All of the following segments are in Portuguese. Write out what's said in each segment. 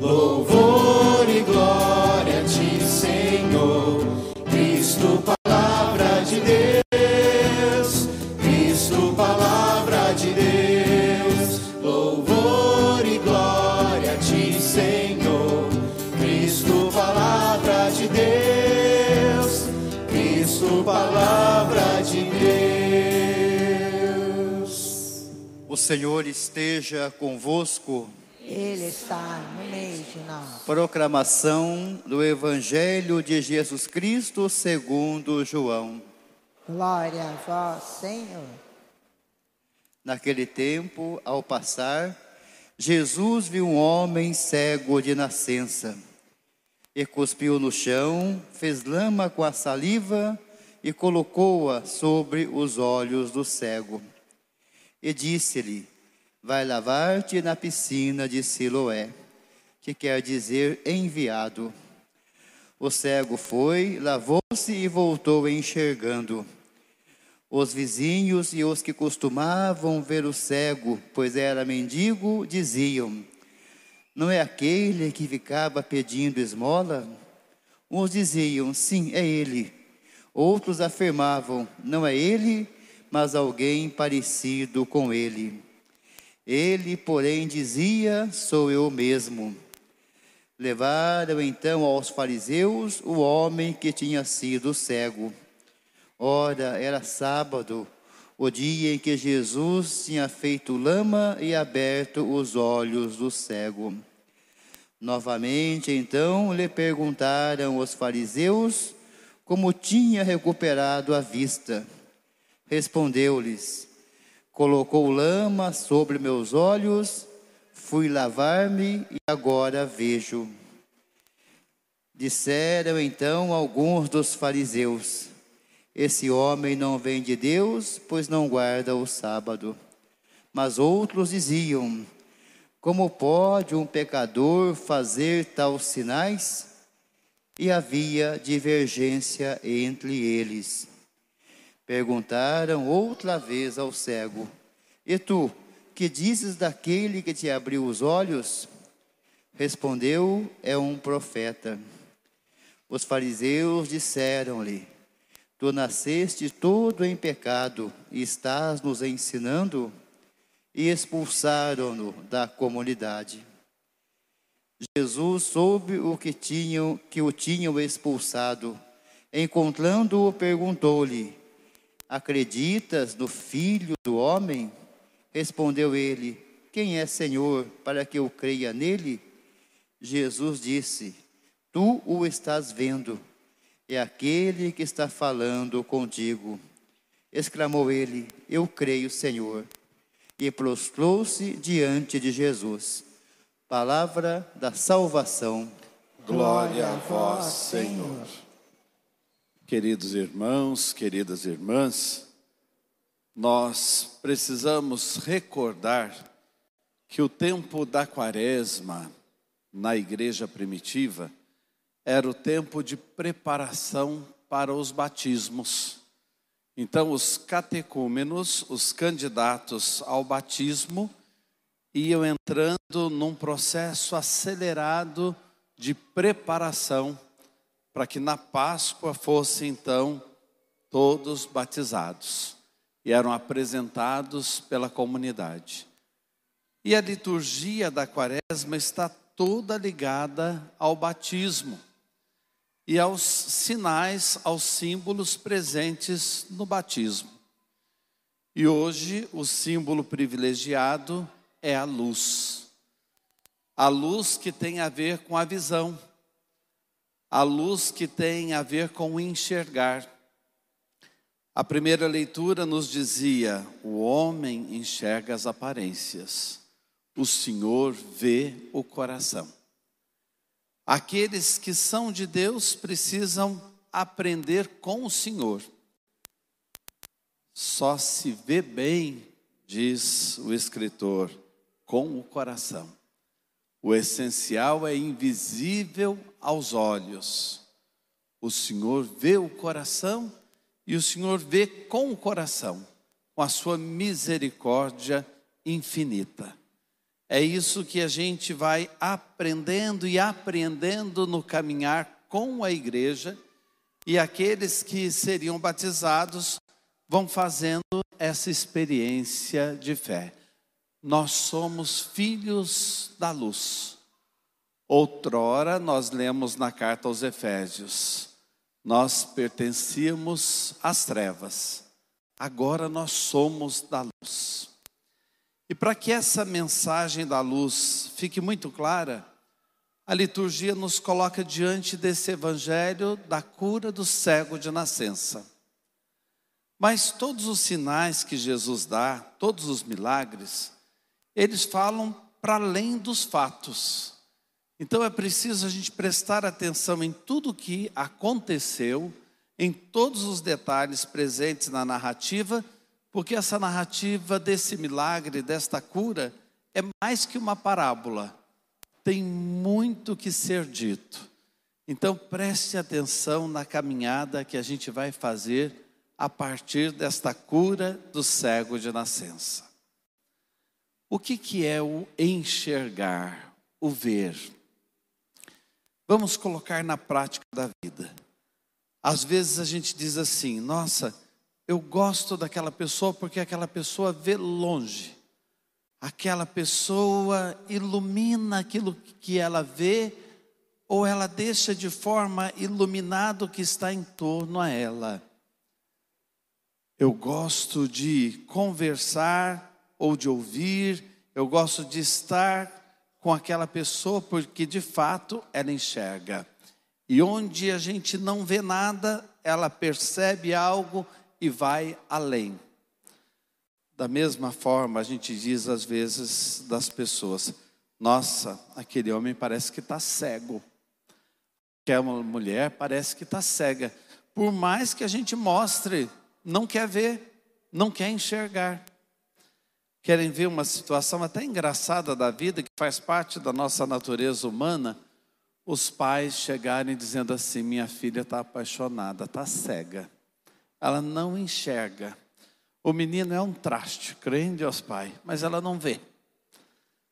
Louvor e glória a ti, Senhor. Cristo, palavra de Deus. Cristo, palavra de Deus. Louvor e glória a ti, Senhor. Cristo, palavra de Deus. Cristo, palavra de Deus. O Senhor esteja convosco. Ele está no meio de nós. Proclamação do Evangelho de Jesus Cristo segundo João. Glória a vós, Senhor. Naquele tempo, ao passar, Jesus viu um homem cego de nascença. E cuspiu no chão, fez lama com a saliva e colocou-a sobre os olhos do cego. E disse-lhe: Vai lavar-te na piscina de Siloé, que quer dizer enviado. O cego foi, lavou-se e voltou enxergando. Os vizinhos e os que costumavam ver o cego, pois era mendigo, diziam: Não é aquele que ficava pedindo esmola? Uns diziam: Sim, é ele. Outros afirmavam: Não é ele, mas alguém parecido com ele. Ele, porém, dizia: Sou eu mesmo. Levaram então aos fariseus o homem que tinha sido cego. Ora, era sábado, o dia em que Jesus tinha feito lama e aberto os olhos do cego. Novamente, então, lhe perguntaram os fariseus como tinha recuperado a vista. Respondeu-lhes: Colocou lama sobre meus olhos, fui lavar-me e agora vejo. Disseram então alguns dos fariseus: Esse homem não vem de Deus, pois não guarda o sábado. Mas outros diziam: Como pode um pecador fazer tais sinais? E havia divergência entre eles. Perguntaram outra vez ao cego: E tu, que dizes daquele que te abriu os olhos? Respondeu: É um profeta. Os fariseus disseram-lhe: Tu nasceste todo em pecado e estás nos ensinando? E expulsaram-no da comunidade. Jesus soube o que tinham que o tinham expulsado. Encontrando-o, perguntou-lhe: Acreditas no Filho do homem? Respondeu ele: Quem é Senhor para que eu creia nele? Jesus disse: Tu o estás vendo, é aquele que está falando contigo. Exclamou ele: Eu creio, Senhor. E prostrou-se diante de Jesus. Palavra da salvação. Glória a vós, Senhor. Queridos irmãos, queridas irmãs, nós precisamos recordar que o tempo da quaresma na igreja primitiva era o tempo de preparação para os batismos. Então, os catecúmenos, os candidatos ao batismo, iam entrando num processo acelerado de preparação para que na Páscoa fossem então todos batizados e eram apresentados pela comunidade. E a liturgia da Quaresma está toda ligada ao batismo e aos sinais, aos símbolos presentes no batismo. E hoje o símbolo privilegiado é a luz. A luz que tem a ver com a visão, a luz que tem a ver com enxergar. A primeira leitura nos dizia: o homem enxerga as aparências, o Senhor vê o coração. Aqueles que são de Deus precisam aprender com o Senhor. Só se vê bem, diz o escritor, com o coração. O essencial é invisível aos olhos. O Senhor vê o coração e o Senhor vê com o coração, com a sua misericórdia infinita. É isso que a gente vai aprendendo e apreendendo no caminhar com a igreja, e aqueles que seriam batizados vão fazendo essa experiência de fé. Nós somos filhos da luz. Outrora nós lemos na carta aos Efésios, nós pertencíamos às trevas, agora nós somos da luz. E para que essa mensagem da luz fique muito clara, a liturgia nos coloca diante desse evangelho da cura do cego de nascença. Mas todos os sinais que Jesus dá, todos os milagres, eles falam para além dos fatos. Então é preciso a gente prestar atenção em tudo que aconteceu, em todos os detalhes presentes na narrativa porque essa narrativa desse milagre, desta cura, é mais que uma parábola, tem muito que ser dito. Então preste atenção na caminhada que a gente vai fazer a partir desta cura do cego de nascença. O que, que é o enxergar, o ver? Vamos colocar na prática da vida. Às vezes a gente diz assim: nossa, eu gosto daquela pessoa porque aquela pessoa vê longe. Aquela pessoa ilumina aquilo que ela vê, ou ela deixa de forma iluminado o que está em torno a ela. Eu gosto de conversar ou de ouvir, eu gosto de estar com aquela pessoa porque de fato ela enxerga. E onde a gente não vê nada, ela percebe algo e vai além. Da mesma forma, a gente diz às vezes das pessoas: nossa, aquele homem parece que está cego. Aquela mulher parece que está cega. Por mais que a gente mostre, não quer ver, não quer enxergar. Querem ver uma situação até engraçada da vida, que faz parte da nossa natureza humana? Os pais chegarem dizendo assim: minha filha está apaixonada, está cega ela não enxerga. O menino é um traste, crê em Deus Pai, mas ela não vê.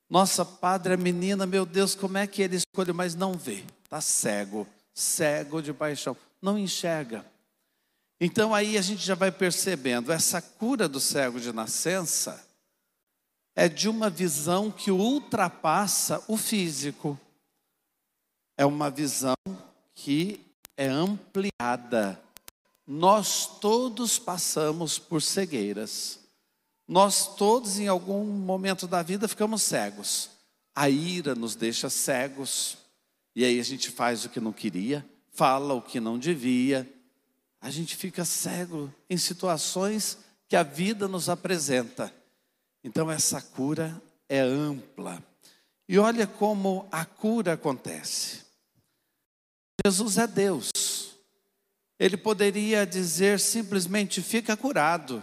Nossa, padre, a menina, meu Deus, como é que ele escolhe, mas não vê. Está cego, cego de paixão, não enxerga. Então aí a gente já vai percebendo, essa cura do cego de nascença é de uma visão que ultrapassa o físico. É uma visão que é ampliada nós todos passamos por cegueiras. Nós todos, em algum momento da vida, ficamos cegos. A ira nos deixa cegos. E aí a gente faz o que não queria, fala o que não devia. A gente fica cego em situações que a vida nos apresenta. Então essa cura é ampla. E olha como a cura acontece. Jesus é Deus. Ele poderia dizer simplesmente: fica curado,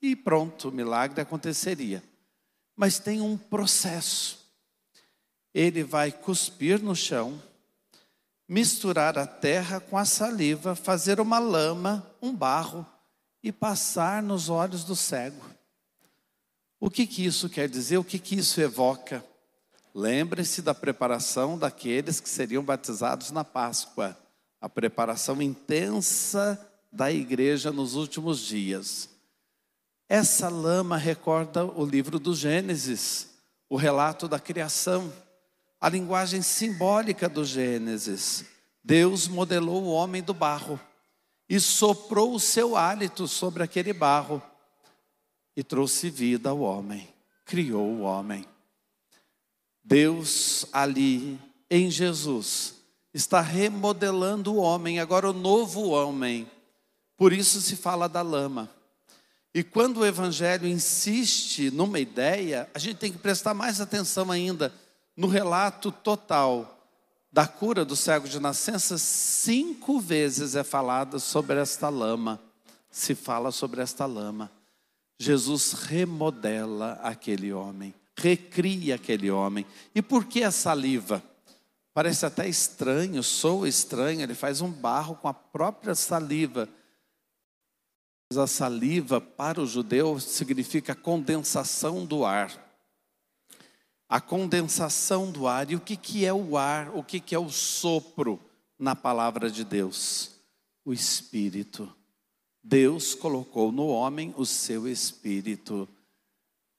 e pronto, o milagre aconteceria. Mas tem um processo. Ele vai cuspir no chão, misturar a terra com a saliva, fazer uma lama, um barro e passar nos olhos do cego. O que, que isso quer dizer? O que, que isso evoca? Lembre-se da preparação daqueles que seriam batizados na Páscoa a preparação intensa da igreja nos últimos dias. Essa lama recorda o livro do Gênesis, o relato da criação, a linguagem simbólica do Gênesis. Deus modelou o homem do barro e soprou o seu hálito sobre aquele barro e trouxe vida ao homem, criou o homem. Deus ali em Jesus está remodelando o homem, agora o novo homem. Por isso se fala da lama. E quando o Evangelho insiste numa ideia, a gente tem que prestar mais atenção ainda no relato total da cura do cego de nascença. Cinco vezes é falado sobre esta lama, se fala sobre esta lama. Jesus remodela aquele homem, recria aquele homem. E por que a saliva? Parece até estranho, soa estranho, ele faz um barro com a própria saliva. Mas a saliva para o judeu significa condensação do ar. a condensação do ar. E o que, que é o ar? O que, que é o sopro na palavra de Deus? O Espírito. Deus colocou no homem o seu Espírito.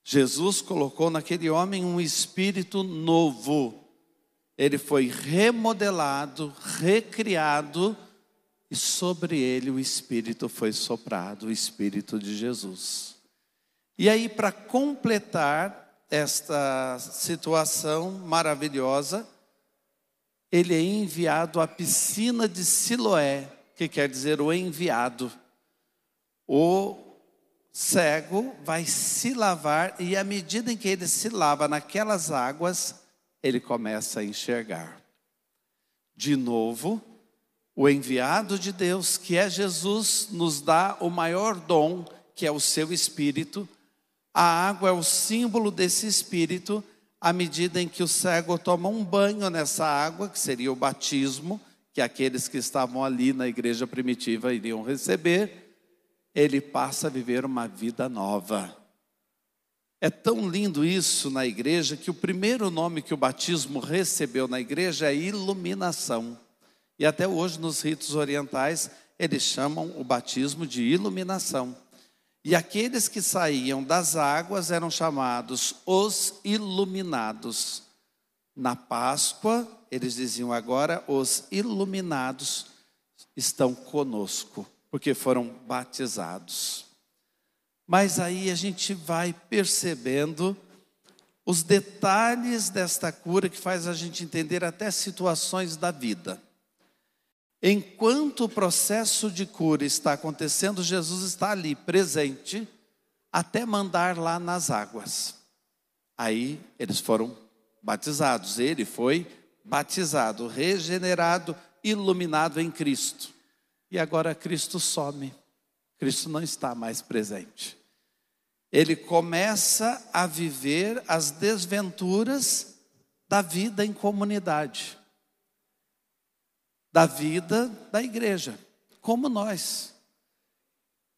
Jesus colocou naquele homem um espírito novo. Ele foi remodelado, recriado, e sobre ele o Espírito foi soprado, o Espírito de Jesus. E aí, para completar esta situação maravilhosa, ele é enviado à piscina de Siloé, que quer dizer o enviado. O cego vai se lavar e à medida em que ele se lava naquelas águas, ele começa a enxergar. De novo, o enviado de Deus, que é Jesus, nos dá o maior dom, que é o seu espírito, a água é o símbolo desse espírito, à medida em que o cego toma um banho nessa água, que seria o batismo, que aqueles que estavam ali na igreja primitiva iriam receber, ele passa a viver uma vida nova. É tão lindo isso na igreja que o primeiro nome que o batismo recebeu na igreja é iluminação. E até hoje nos ritos orientais eles chamam o batismo de iluminação. E aqueles que saíam das águas eram chamados os iluminados. Na Páscoa, eles diziam agora: os iluminados estão conosco, porque foram batizados. Mas aí a gente vai percebendo os detalhes desta cura que faz a gente entender até situações da vida. Enquanto o processo de cura está acontecendo, Jesus está ali presente até mandar lá nas águas. Aí eles foram batizados, ele foi batizado, regenerado, iluminado em Cristo. E agora Cristo some. Cristo não está mais presente. Ele começa a viver as desventuras da vida em comunidade da vida da igreja, como nós.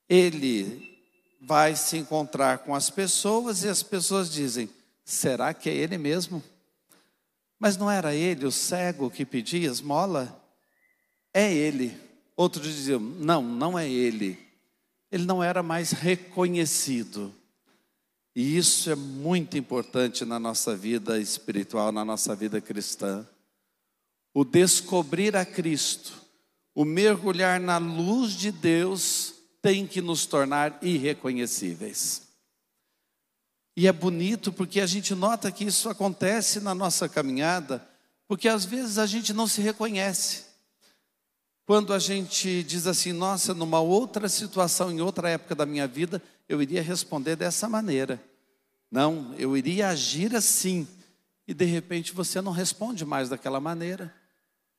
Ele vai se encontrar com as pessoas e as pessoas dizem: será que é ele mesmo? Mas não era ele o cego que pedia esmola? É ele. Outros diziam: não, não é ele. Ele não era mais reconhecido. E isso é muito importante na nossa vida espiritual, na nossa vida cristã o descobrir a Cristo, o mergulhar na luz de Deus, tem que nos tornar irreconhecíveis. E é bonito porque a gente nota que isso acontece na nossa caminhada, porque às vezes a gente não se reconhece. Quando a gente diz assim, nossa, numa outra situação, em outra época da minha vida, eu iria responder dessa maneira. Não, eu iria agir assim. E de repente você não responde mais daquela maneira.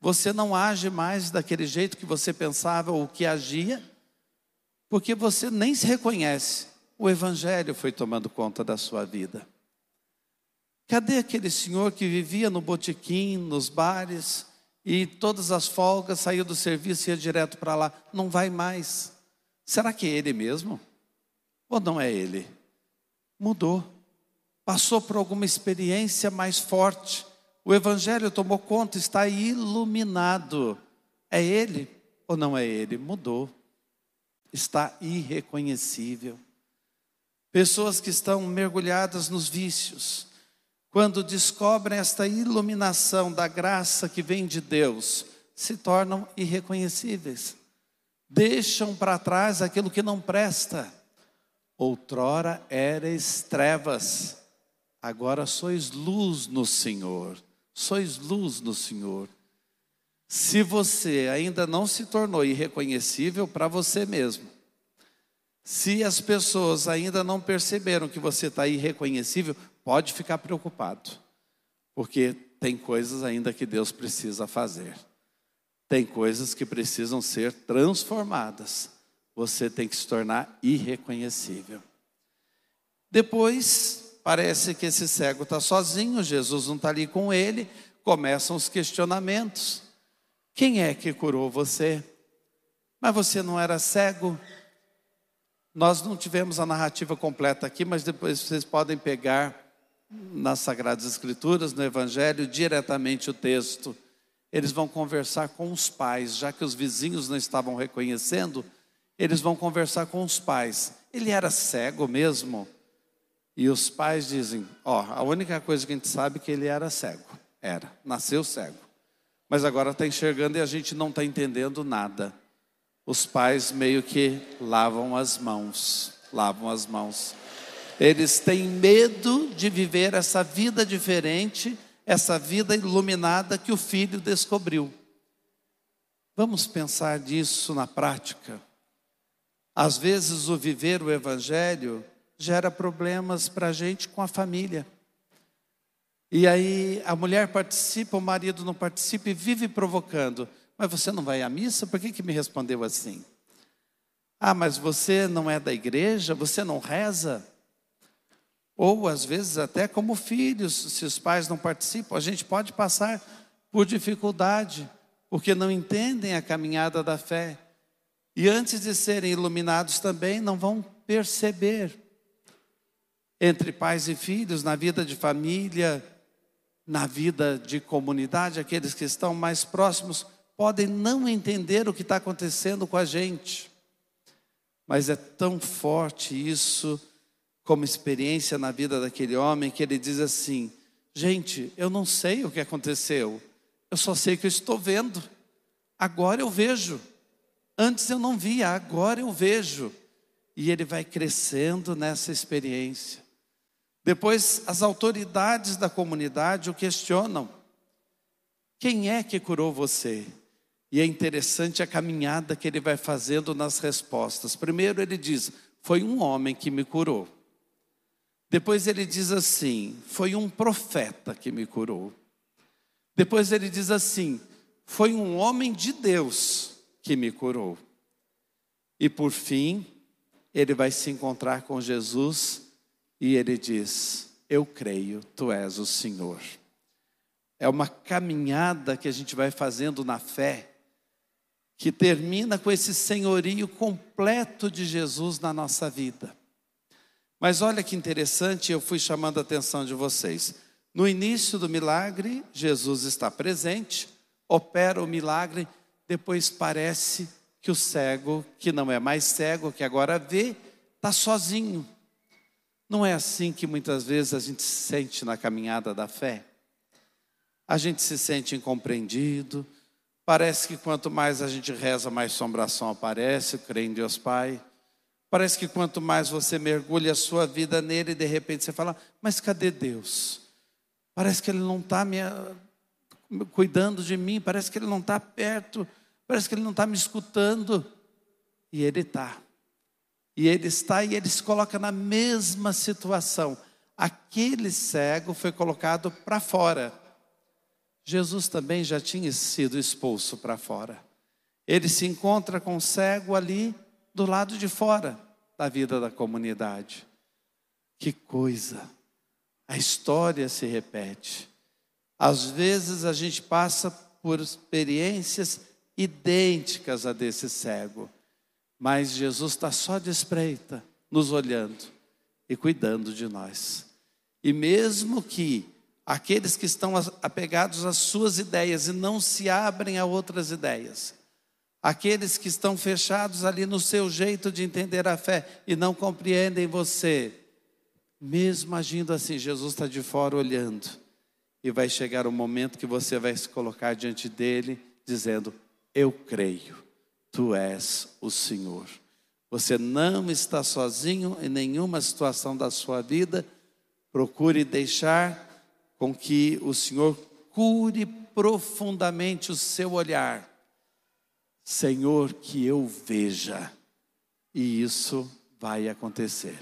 Você não age mais daquele jeito que você pensava ou que agia, porque você nem se reconhece. O Evangelho foi tomando conta da sua vida. Cadê aquele senhor que vivia no botequim, nos bares, e todas as folgas saiu do serviço e ia direto para lá? Não vai mais. Será que é ele mesmo? Ou não é ele? Mudou. Passou por alguma experiência mais forte o Evangelho tomou conta, está iluminado. É Ele ou não é Ele? Mudou. Está irreconhecível. Pessoas que estão mergulhadas nos vícios, quando descobrem esta iluminação da graça que vem de Deus, se tornam irreconhecíveis. Deixam para trás aquilo que não presta. Outrora eres trevas, agora sois luz no Senhor sois luz no Senhor. Se você ainda não se tornou irreconhecível para você mesmo, se as pessoas ainda não perceberam que você está irreconhecível, pode ficar preocupado, porque tem coisas ainda que Deus precisa fazer, tem coisas que precisam ser transformadas. Você tem que se tornar irreconhecível. Depois, Parece que esse cego está sozinho, Jesus não está ali com ele. Começam os questionamentos: quem é que curou você? Mas você não era cego? Nós não tivemos a narrativa completa aqui, mas depois vocês podem pegar nas Sagradas Escrituras, no Evangelho, diretamente o texto. Eles vão conversar com os pais, já que os vizinhos não estavam reconhecendo, eles vão conversar com os pais. Ele era cego mesmo? E os pais dizem: Ó, oh, a única coisa que a gente sabe é que ele era cego. Era, nasceu cego. Mas agora está enxergando e a gente não está entendendo nada. Os pais meio que lavam as mãos, lavam as mãos. Eles têm medo de viver essa vida diferente, essa vida iluminada que o filho descobriu. Vamos pensar nisso na prática. Às vezes, o viver o Evangelho gera problemas para a gente com a família. E aí a mulher participa, o marido não participa e vive provocando. Mas você não vai à missa? Por que, que me respondeu assim? Ah, mas você não é da igreja? Você não reza? Ou às vezes até como filhos, se os pais não participam, a gente pode passar por dificuldade, porque não entendem a caminhada da fé. E antes de serem iluminados também, não vão perceber. Entre pais e filhos, na vida de família, na vida de comunidade, aqueles que estão mais próximos podem não entender o que está acontecendo com a gente. Mas é tão forte isso como experiência na vida daquele homem que ele diz assim: Gente, eu não sei o que aconteceu, eu só sei que eu estou vendo. Agora eu vejo. Antes eu não via, agora eu vejo. E ele vai crescendo nessa experiência. Depois, as autoridades da comunidade o questionam: Quem é que curou você? E é interessante a caminhada que ele vai fazendo nas respostas. Primeiro, ele diz: Foi um homem que me curou. Depois ele diz assim: foi um profeta que me curou. Depois ele diz assim: foi um homem de Deus que me curou. E por fim, ele vai se encontrar com Jesus e ele diz: Eu creio, tu és o Senhor. É uma caminhada que a gente vai fazendo na fé, que termina com esse senhorio completo de Jesus na nossa vida. Mas olha que interessante, eu fui chamando a atenção de vocês. No início do milagre, Jesus está presente, opera o milagre, depois parece que o cego, que não é mais cego, que agora vê, está sozinho. Não é assim que muitas vezes a gente se sente na caminhada da fé? A gente se sente incompreendido, parece que quanto mais a gente reza, mais sombração aparece, crê em Deus Pai. Parece que quanto mais você mergulha a sua vida nele, de repente você fala: Mas cadê Deus? Parece que ele não está me cuidando de mim, parece que ele não está perto, parece que ele não está me escutando. E ele está. E ele está e ele se coloca na mesma situação. Aquele cego foi colocado para fora. Jesus também já tinha sido expulso para fora. Ele se encontra com o cego ali do lado de fora da vida da comunidade. Que coisa! A história se repete. Às vezes a gente passa por experiências idênticas a desse cego, mas Jesus está só de espreita, nos olhando e cuidando de nós. E mesmo que aqueles que estão apegados às suas ideias e não se abrem a outras ideias, Aqueles que estão fechados ali no seu jeito de entender a fé e não compreendem você, mesmo agindo assim, Jesus está de fora olhando, e vai chegar o momento que você vai se colocar diante dele, dizendo: Eu creio, tu és o Senhor. Você não está sozinho em nenhuma situação da sua vida, procure deixar com que o Senhor cure profundamente o seu olhar Senhor, que eu veja. E isso vai acontecer.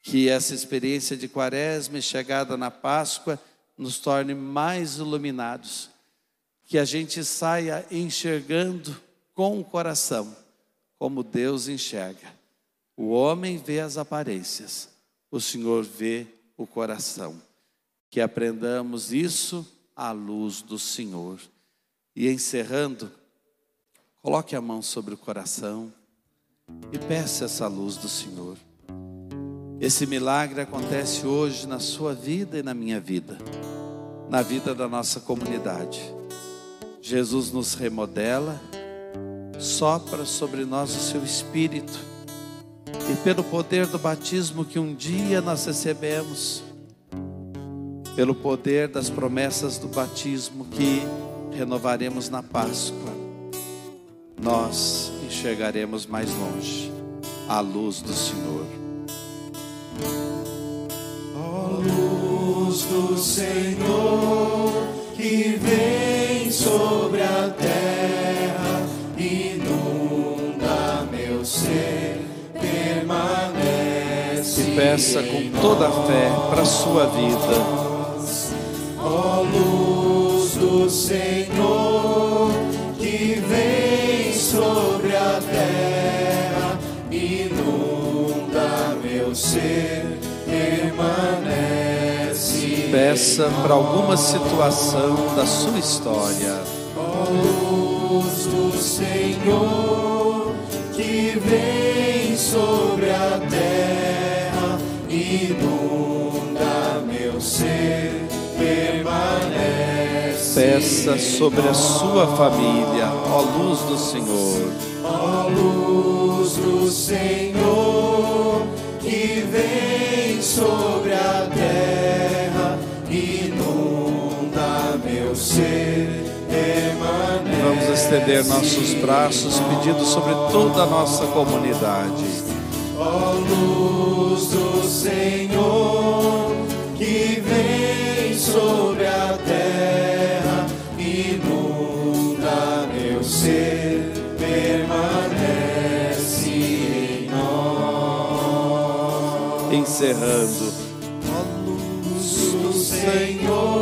Que essa experiência de quaresma e chegada na Páscoa nos torne mais iluminados. Que a gente saia enxergando com o coração, como Deus enxerga. O homem vê as aparências, o Senhor vê o coração. Que aprendamos isso à luz do Senhor. E encerrando, Coloque a mão sobre o coração e peça essa luz do Senhor. Esse milagre acontece hoje na sua vida e na minha vida, na vida da nossa comunidade. Jesus nos remodela, sopra sobre nós o seu espírito, e pelo poder do batismo que um dia nós recebemos, pelo poder das promessas do batismo que renovaremos na Páscoa, nós enxergaremos mais longe a luz do Senhor. Ó luz do Senhor que vem sobre a terra, inunda meu ser, permanece. E peça com toda a fé para a sua vida. Ó luz do Senhor inunda meu ser, permanece. Peça para alguma situação da sua história. Ó luz do Senhor que vem sobre a terra, inunda meu ser, permanece. Peça sobre a sua família, ó luz do Senhor. Ó luz do Senhor que vem sobre a terra, inunda meu ser. Vamos estender nossos braços pedindo sobre toda a nossa comunidade. Ó luz do Senhor Encerrando. Ó luz do Senhor